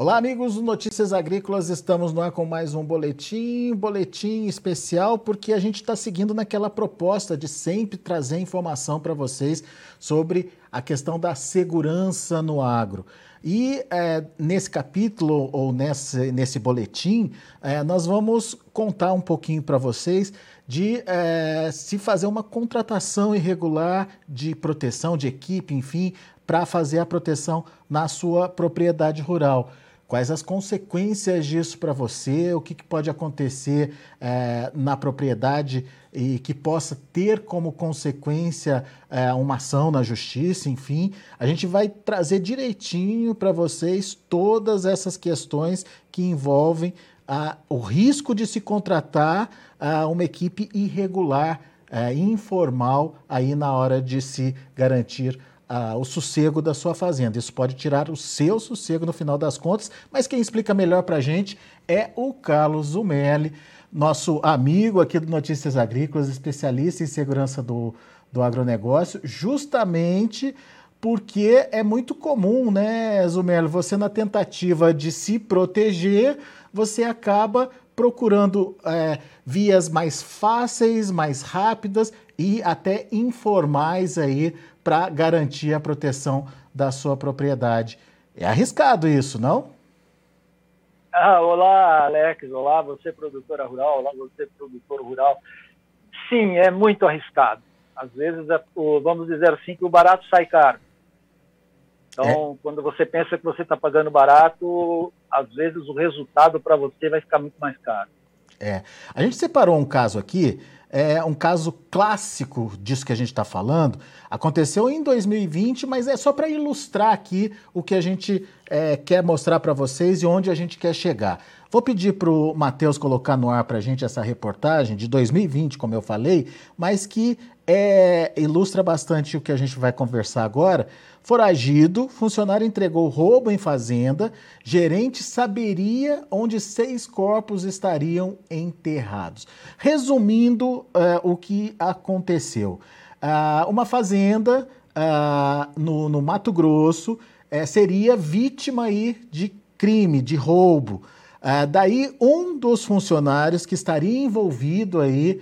Olá, amigos do Notícias Agrícolas. Estamos no ar com mais um boletim, boletim especial, porque a gente está seguindo naquela proposta de sempre trazer informação para vocês sobre a questão da segurança no agro. E é, nesse capítulo, ou nesse, nesse boletim, é, nós vamos contar um pouquinho para vocês de é, se fazer uma contratação irregular de proteção de equipe, enfim, para fazer a proteção na sua propriedade rural. Quais as consequências disso para você? O que, que pode acontecer é, na propriedade e que possa ter como consequência é, uma ação na justiça? Enfim, a gente vai trazer direitinho para vocês todas essas questões que envolvem o risco de se contratar uma equipe irregular, é, informal, aí na hora de se garantir ah, o sossego da sua fazenda. Isso pode tirar o seu sossego no final das contas, mas quem explica melhor para a gente é o Carlos Zumelli, nosso amigo aqui do Notícias Agrícolas, especialista em segurança do, do agronegócio, justamente porque é muito comum, né, Zumelli, você na tentativa de se proteger, você acaba procurando é, vias mais fáceis, mais rápidas e até informais aí para garantir a proteção da sua propriedade. É arriscado isso, não? Ah, olá, Alex. Olá, você produtora rural. Olá, você produtor rural. Sim, é muito arriscado. Às vezes, é, vamos dizer assim, que o barato sai caro. Então, é. quando você pensa que você está pagando barato, às vezes o resultado para você vai ficar muito mais caro. É. A gente separou um caso aqui é um caso clássico disso que a gente está falando. Aconteceu em 2020, mas é só para ilustrar aqui o que a gente é, quer mostrar para vocês e onde a gente quer chegar. Vou pedir para o Matheus colocar no ar para a gente essa reportagem de 2020, como eu falei, mas que é, ilustra bastante o que a gente vai conversar agora. Foragido, funcionário entregou roubo em fazenda, gerente saberia onde seis corpos estariam enterrados. Resumindo uh, o que aconteceu. Uh, uma fazenda uh, no, no, Mato Grosso eh, seria vítima aí de crime, de roubo. daí um dos funcionários que estaria envolvido aí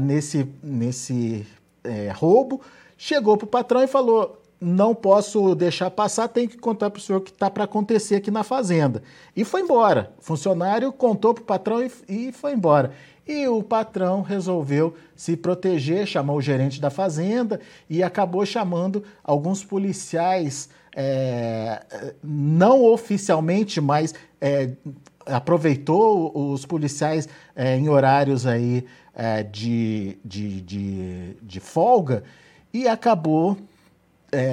nesse, nesse eh, roubo chegou para o patrão e falou: não posso deixar passar, tem que contar para o senhor o que está para acontecer aqui na fazenda. E foi embora. O funcionário contou para o patrão e, e, foi embora. E o patrão resolveu se proteger, chamou o gerente da fazenda e acabou chamando alguns policiais, é, não oficialmente, mas é, aproveitou os policiais é, em horários aí de, de, de, de folga e acabou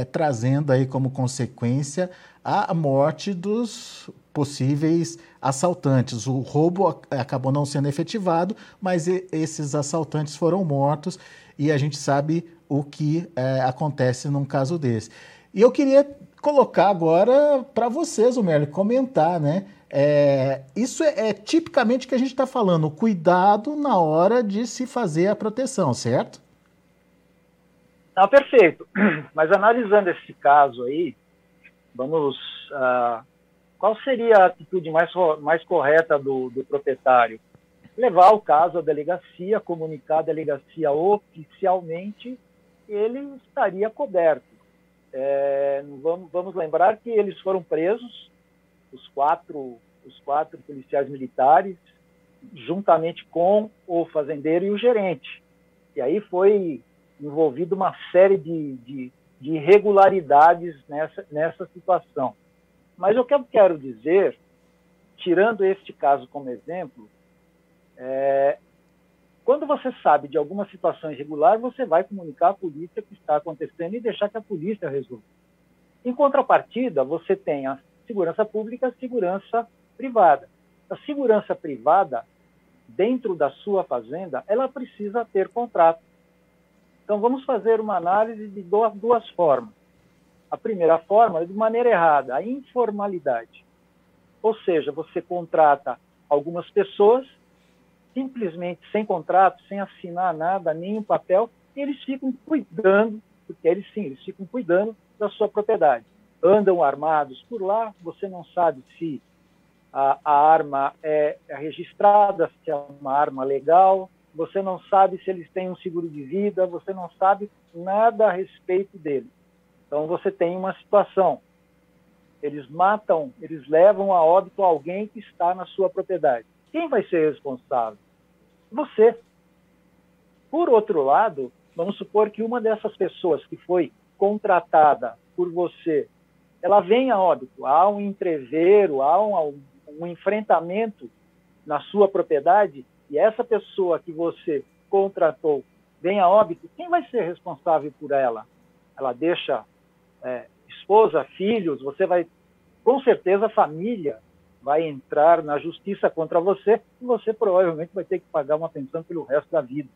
trazendo aí como consequência a morte dos possíveis assaltantes. O roubo acabou não sendo efetivado, mas esses assaltantes foram mortos e a gente sabe o que é, acontece num caso desse. E eu queria colocar agora para vocês, o comentar, né? É, isso é, é tipicamente o que a gente está falando, cuidado na hora de se fazer a proteção, certo? Não, perfeito. Mas analisando esse caso aí, vamos. Uh, qual seria a atitude mais, mais correta do, do proprietário? Levar o caso à delegacia, comunicar à delegacia oficialmente, ele estaria coberto. É, vamos, vamos lembrar que eles foram presos, os quatro, os quatro policiais militares, juntamente com o fazendeiro e o gerente. E aí foi envolvido uma série de, de, de irregularidades nessa, nessa situação. Mas o que eu quero dizer, tirando este caso como exemplo, é, quando você sabe de alguma situação irregular, você vai comunicar à polícia o que está acontecendo e deixar que a polícia resolva. Em contrapartida, você tem a segurança pública e a segurança privada. A segurança privada, dentro da sua fazenda, ela precisa ter contrato. Então, vamos fazer uma análise de duas, duas formas. A primeira forma é de maneira errada, a informalidade. Ou seja, você contrata algumas pessoas, simplesmente sem contrato, sem assinar nada, nenhum papel, e eles ficam cuidando, porque eles sim, eles ficam cuidando da sua propriedade. Andam armados por lá, você não sabe se a, a arma é, é registrada, se é uma arma legal, você não sabe se eles têm um seguro de vida, você não sabe nada a respeito deles. Então você tem uma situação. Eles matam, eles levam a óbito alguém que está na sua propriedade. Quem vai ser responsável? Você. Por outro lado, vamos supor que uma dessas pessoas que foi contratada por você, ela vem a óbito, há um entreveiro, há um, um enfrentamento na sua propriedade e essa pessoa que você contratou vem a óbito, quem vai ser responsável por ela? Ela deixa é, esposa, filhos, você vai, com certeza, a família vai entrar na justiça contra você e você provavelmente vai ter que pagar uma pensão pelo resto da vida,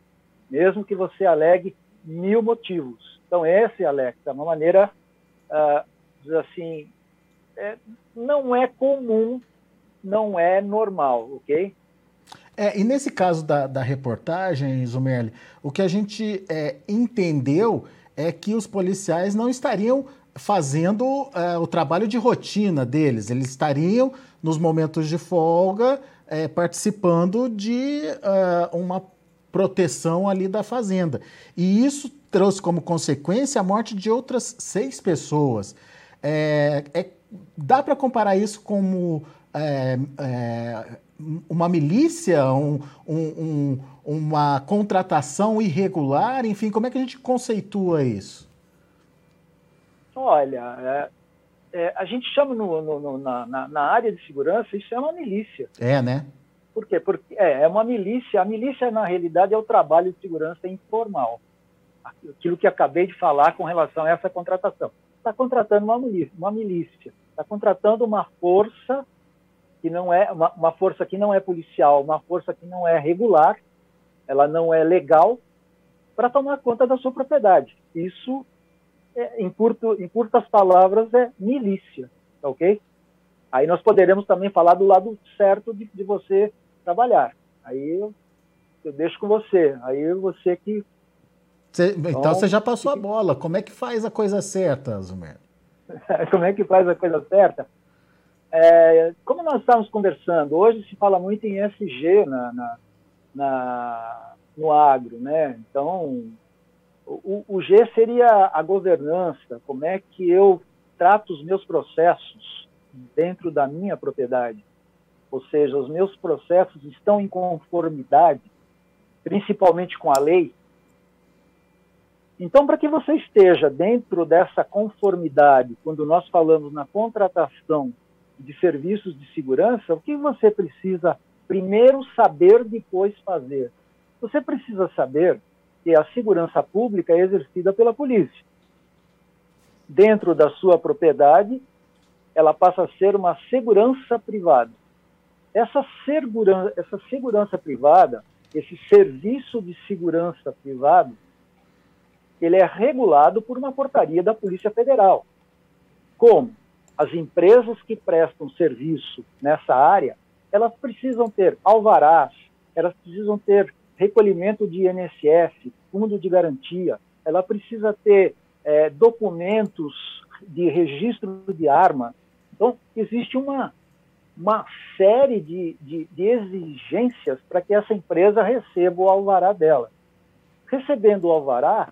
mesmo que você alegue mil motivos. Então, esse, Alex, é uma maneira, uh, assim, é, não é comum, não é normal, ok? É, e nesse caso da, da reportagem, Zumerli, o que a gente é, entendeu é que os policiais não estariam fazendo é, o trabalho de rotina deles, eles estariam, nos momentos de folga, é, participando de é, uma proteção ali da fazenda. E isso trouxe como consequência a morte de outras seis pessoas. É, é dá para comparar isso como é, uma milícia, um, um, uma contratação irregular? Enfim, como é que a gente conceitua isso? Olha, é, é, a gente chama no, no, no, na, na, área de segurança, isso é uma milícia. É, né? Por quê? Porque é, é uma milícia. A milícia, na realidade, é o trabalho de segurança informal. Aquilo que acabei de falar com relação a essa contratação. Está contratando uma milícia, uma milícia. Está contratando uma força que não é uma, uma força que não é policial, uma força que não é regular, ela não é legal, para tomar conta da sua propriedade. Isso, é, em, curto, em curtas palavras, é milícia, tá ok? Aí nós poderemos também falar do lado certo de, de você trabalhar. Aí eu, eu, deixo com você. Aí você que. Cê, então, então você já passou a bola. Como é que faz a coisa certa, Zumer? Como é que faz a coisa certa? É, como nós estávamos conversando, hoje se fala muito em SG na, na, na no agro, né? Então, o, o, G seria a governança, como é que eu trato os meus processos dentro da minha propriedade. Ou seja, os meus processos estão em conformidade, principalmente com a lei. Então, para que você esteja dentro dessa conformidade, quando nós falamos na contratação de serviços de segurança, o que você precisa primeiro saber, depois fazer? Você precisa saber que a segurança pública é exercida pela polícia. Dentro da sua propriedade, ela passa a ser uma segurança privada. Essa segurança, essa segurança privada, esse serviço de segurança privado, ele é regulado por uma portaria da Polícia Federal. Como? As empresas que prestam serviço nessa área, elas precisam ter alvarás, elas precisam ter recolhimento de INSS, fundo de garantia, ela precisa ter é, documentos de registro de arma. Então, existe uma, uma série de, de, de exigências para que essa empresa receba o alvará dela. Recebendo o alvará,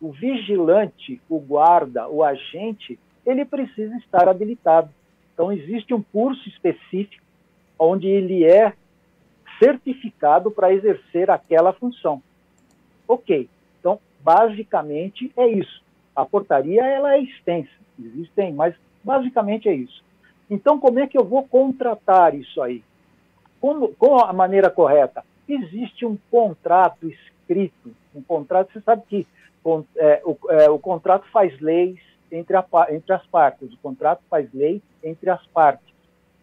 o vigilante, o guarda, o agente, ele precisa estar habilitado. Então, existe um curso específico onde ele é certificado para exercer aquela função. Ok, então, basicamente é isso. A portaria ela é extensa, existem, mas basicamente é isso. Então, como é que eu vou contratar isso aí? Como, com a maneira correta? Existe um contrato escrito, um contrato, você sabe que é, o, é, o contrato faz leis, entre, a, entre as partes. O contrato faz lei entre as partes.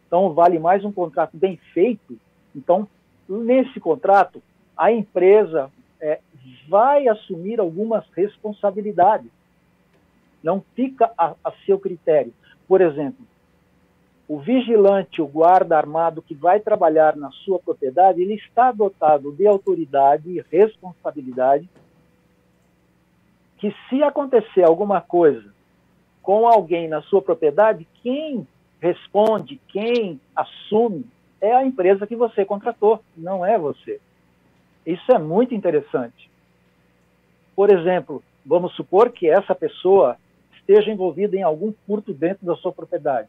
Então, vale mais um contrato bem feito. Então, nesse contrato, a empresa é, vai assumir algumas responsabilidades. Não fica a, a seu critério. Por exemplo, o vigilante, o guarda armado que vai trabalhar na sua propriedade, ele está dotado de autoridade e responsabilidade que se acontecer alguma coisa com alguém na sua propriedade, quem responde, quem assume, é a empresa que você contratou, não é você. Isso é muito interessante. Por exemplo, vamos supor que essa pessoa esteja envolvida em algum furto dentro da sua propriedade.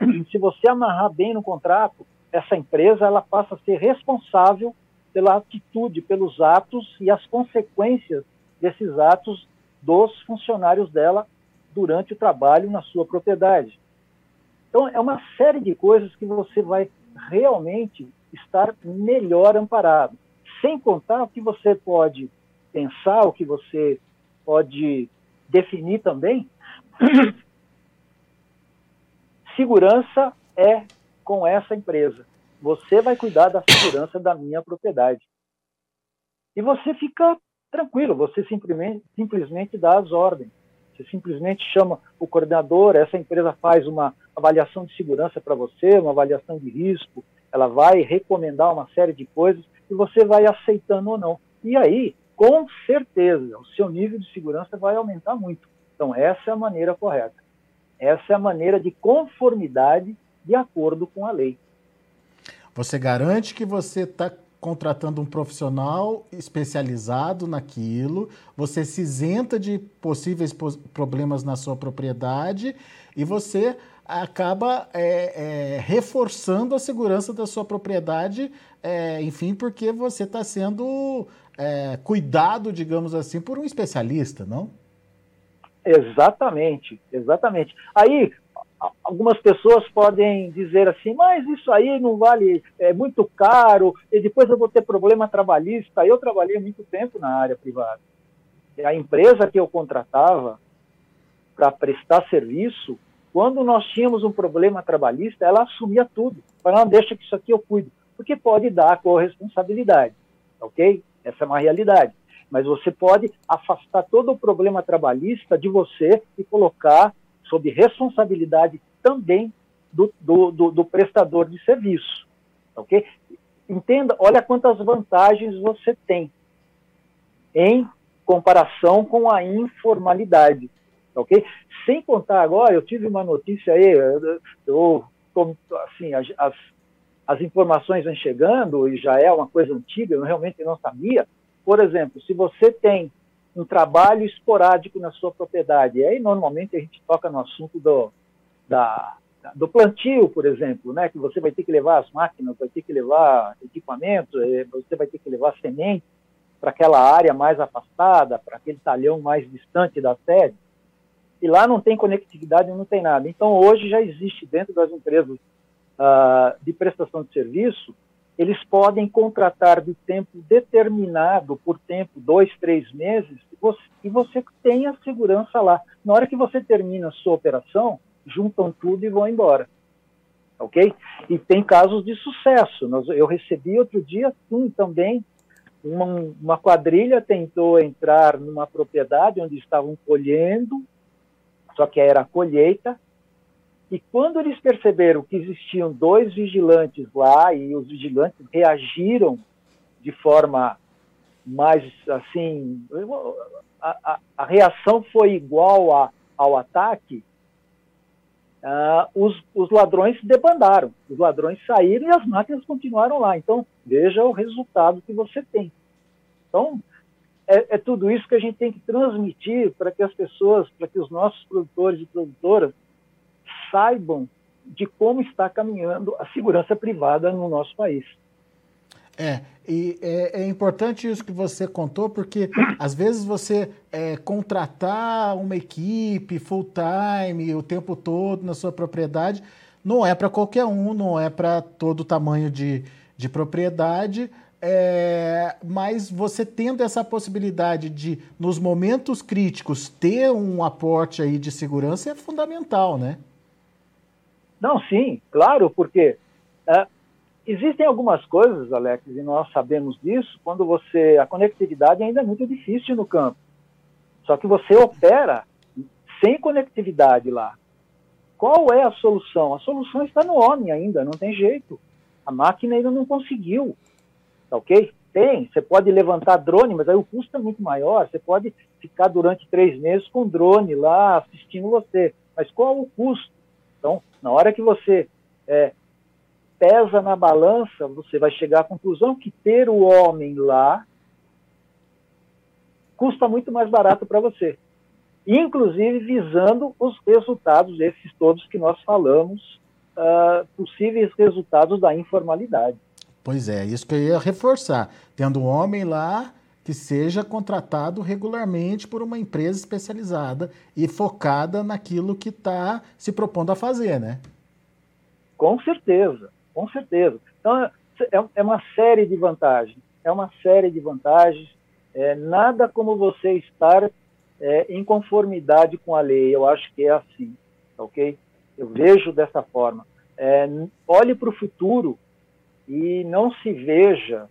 Se você amarrar bem no contrato, essa empresa ela passa a ser responsável pela atitude, pelos atos e as consequências desses atos dos funcionários dela durante o trabalho na sua propriedade. Então, é uma série de coisas que você vai realmente estar melhor amparado. Sem contar o que você pode pensar, o que você pode definir também. Segurança é com essa empresa. Você vai cuidar da segurança da minha propriedade. E você fica tranquilo, você simplesmente, simplesmente dá as ordens. Você simplesmente chama o coordenador, essa empresa faz uma avaliação de segurança para você, uma avaliação de risco, ela vai recomendar uma série de coisas e você vai aceitando ou não. E aí, com certeza, o seu nível de segurança vai aumentar muito. Então, essa é a maneira correta. Essa é a maneira de conformidade de acordo com a lei. Você garante que você está contratando um profissional especializado naquilo, você se isenta de possíveis problemas na sua propriedade e você acaba é, é, reforçando a segurança da sua propriedade, é, enfim, porque você está sendo é, cuidado, digamos assim, por um especialista, não? Exatamente, exatamente. Aí algumas pessoas podem dizer assim, mas isso aí não vale, é muito caro, e depois eu vou ter problema trabalhista. Eu trabalhei muito tempo na área privada. A empresa que eu contratava para prestar serviço, quando nós tínhamos um problema trabalhista, ela assumia tudo. Para não deixa que isso aqui eu cuido, porque pode dar corresponsabilidade, ok? Essa é uma realidade. Mas você pode afastar todo o problema trabalhista de você e colocar sob responsabilidade também do, do, do, do prestador de serviço. Ok? Entenda, olha quantas vantagens você tem em comparação com a informalidade. Ok? Sem contar agora, eu tive uma notícia aí, eu, assim, as, as, as informações vêm chegando e já é uma coisa antiga, eu realmente não sabia. Por exemplo, se você tem um trabalho esporádico na sua propriedade. E aí, normalmente, a gente toca no assunto do, da, do plantio, por exemplo, né? que você vai ter que levar as máquinas, vai ter que levar equipamento, eh, você vai ter que levar semente para aquela área mais afastada, para aquele talhão mais distante da sede. E lá não tem conectividade, não tem nada. Então, hoje já existe dentro das empresas uh, de prestação de serviço eles podem contratar de tempo determinado, por tempo, dois, três meses, e você, você tem a segurança lá. Na hora que você termina a sua operação, juntam tudo e vão embora. Ok? E tem casos de sucesso. eu recebi outro dia, sim, também, uma, uma quadrilha tentou entrar numa propriedade onde estavam colhendo, só que era colheita, e quando eles perceberam que existiam dois vigilantes lá e os vigilantes reagiram de forma mais assim, a, a, a reação foi igual a, ao ataque, uh, os, os ladrões se debandaram, os ladrões saíram e as máquinas continuaram lá. Então, veja o resultado que você tem. Então, é, é tudo isso que a gente tem que transmitir para que as pessoas, para que os nossos produtores e produtoras saibam de como está caminhando a segurança privada no nosso país. É, e é, é, importante isso que você contou, porque às vezes você é, contratar uma equipe full time o tempo todo na sua propriedade não é para qualquer um, não é para todo tamanho de, de propriedade, é, mas você tendo essa possibilidade de, nos momentos críticos, ter um aporte aí de segurança é fundamental, né? Não, sim, claro, porque é, existem algumas coisas, Alex, e nós sabemos disso, quando você. A conectividade ainda é muito difícil no campo. Só que você opera sem conectividade lá. Qual é a solução? A solução está no homem ainda, não tem jeito. A máquina ainda não conseguiu. Tá ok? Tem, você pode levantar drone, mas aí o custo é muito maior. Você pode ficar durante três meses com drone lá assistindo você. Mas qual o custo? Então, na hora que você é, pesa na balança, você vai chegar à conclusão que ter o homem lá custa muito mais barato para você. Inclusive visando os resultados, esses todos que nós falamos, uh, possíveis resultados da informalidade. Pois é, isso que eu ia reforçar. Tendo um homem lá que seja contratado regularmente por uma empresa especializada e focada naquilo que está se propondo a fazer, né? Com certeza, com certeza. Então, é, é uma série de vantagens. É uma série de vantagens. É, nada como você estar é, em conformidade com a lei. Eu acho que é assim, ok? Eu vejo dessa forma. É, olhe para o futuro e não se veja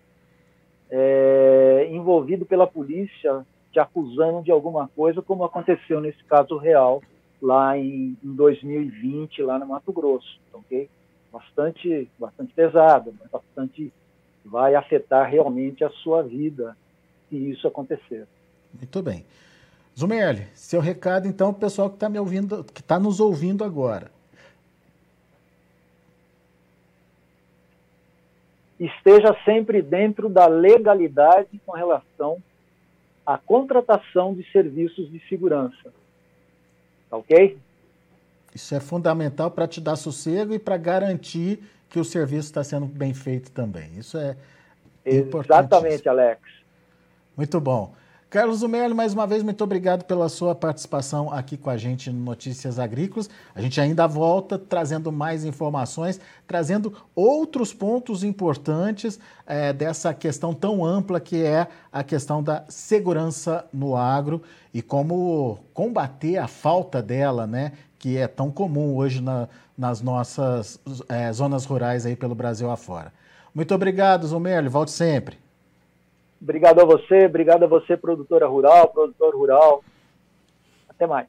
é, envolvido pela polícia te acusando de alguma coisa, como aconteceu nesse caso real lá em, em 2020, lá no Mato Grosso, ok? Bastante, bastante pesado, bastante vai afetar realmente a sua vida se isso acontecer. Muito bem. Zumerli, seu recado então para o pessoal que está me ouvindo, que está nos ouvindo agora. Esteja sempre dentro da legalidade com relação à contratação de serviços de segurança. Tá ok? Isso é fundamental para te dar sossego e para garantir que o serviço está sendo bem feito também. Isso é importante. Exatamente, Alex. Muito bom. Carlos Zumelli, mais uma vez, muito obrigado pela sua participação aqui com a gente no Notícias Agrícolas. A gente ainda volta trazendo mais informações, trazendo outros pontos importantes é, dessa questão tão ampla que é a questão da segurança no agro e como combater a falta dela, né? Que é tão comum hoje na, nas nossas é, zonas rurais aí pelo Brasil afora. Muito obrigado, Zumelli. Volte sempre. Obrigado a você, obrigado a você, produtora rural, produtor rural. Até mais.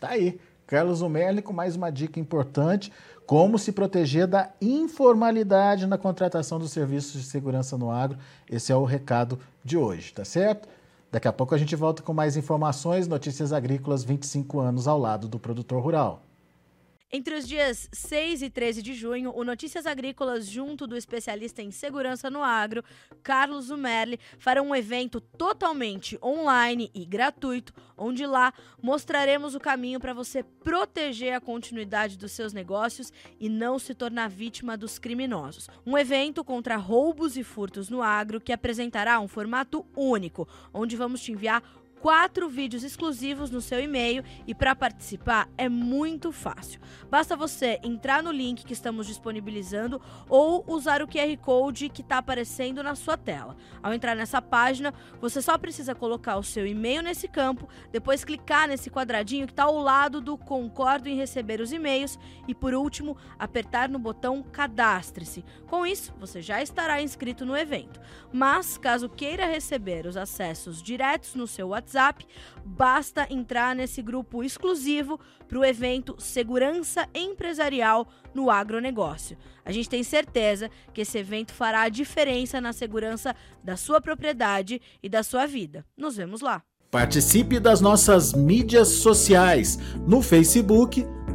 Tá aí. Carlos Umerli com mais uma dica importante: como se proteger da informalidade na contratação dos serviços de segurança no agro. Esse é o recado de hoje, tá certo? Daqui a pouco a gente volta com mais informações, notícias agrícolas 25 anos ao lado do produtor rural. Entre os dias 6 e 13 de junho, o Notícias Agrícolas, junto do especialista em segurança no agro, Carlos Zumerli, fará um evento totalmente online e gratuito, onde lá mostraremos o caminho para você proteger a continuidade dos seus negócios e não se tornar vítima dos criminosos. Um evento contra roubos e furtos no agro que apresentará um formato único, onde vamos te enviar quatro vídeos exclusivos no seu e-mail e para participar é muito fácil. Basta você entrar no link que estamos disponibilizando ou usar o QR Code que está aparecendo na sua tela. Ao entrar nessa página, você só precisa colocar o seu e-mail nesse campo, depois clicar nesse quadradinho que está ao lado do Concordo em receber os e-mails e, por último, apertar no botão Cadastre-se. Com isso, você já estará inscrito no evento. Mas, caso queira receber os acessos diretos no seu WhatsApp, WhatsApp, basta entrar nesse grupo exclusivo para o evento Segurança Empresarial no Agronegócio. A gente tem certeza que esse evento fará a diferença na segurança da sua propriedade e da sua vida. Nos vemos lá! Participe das nossas mídias sociais no Facebook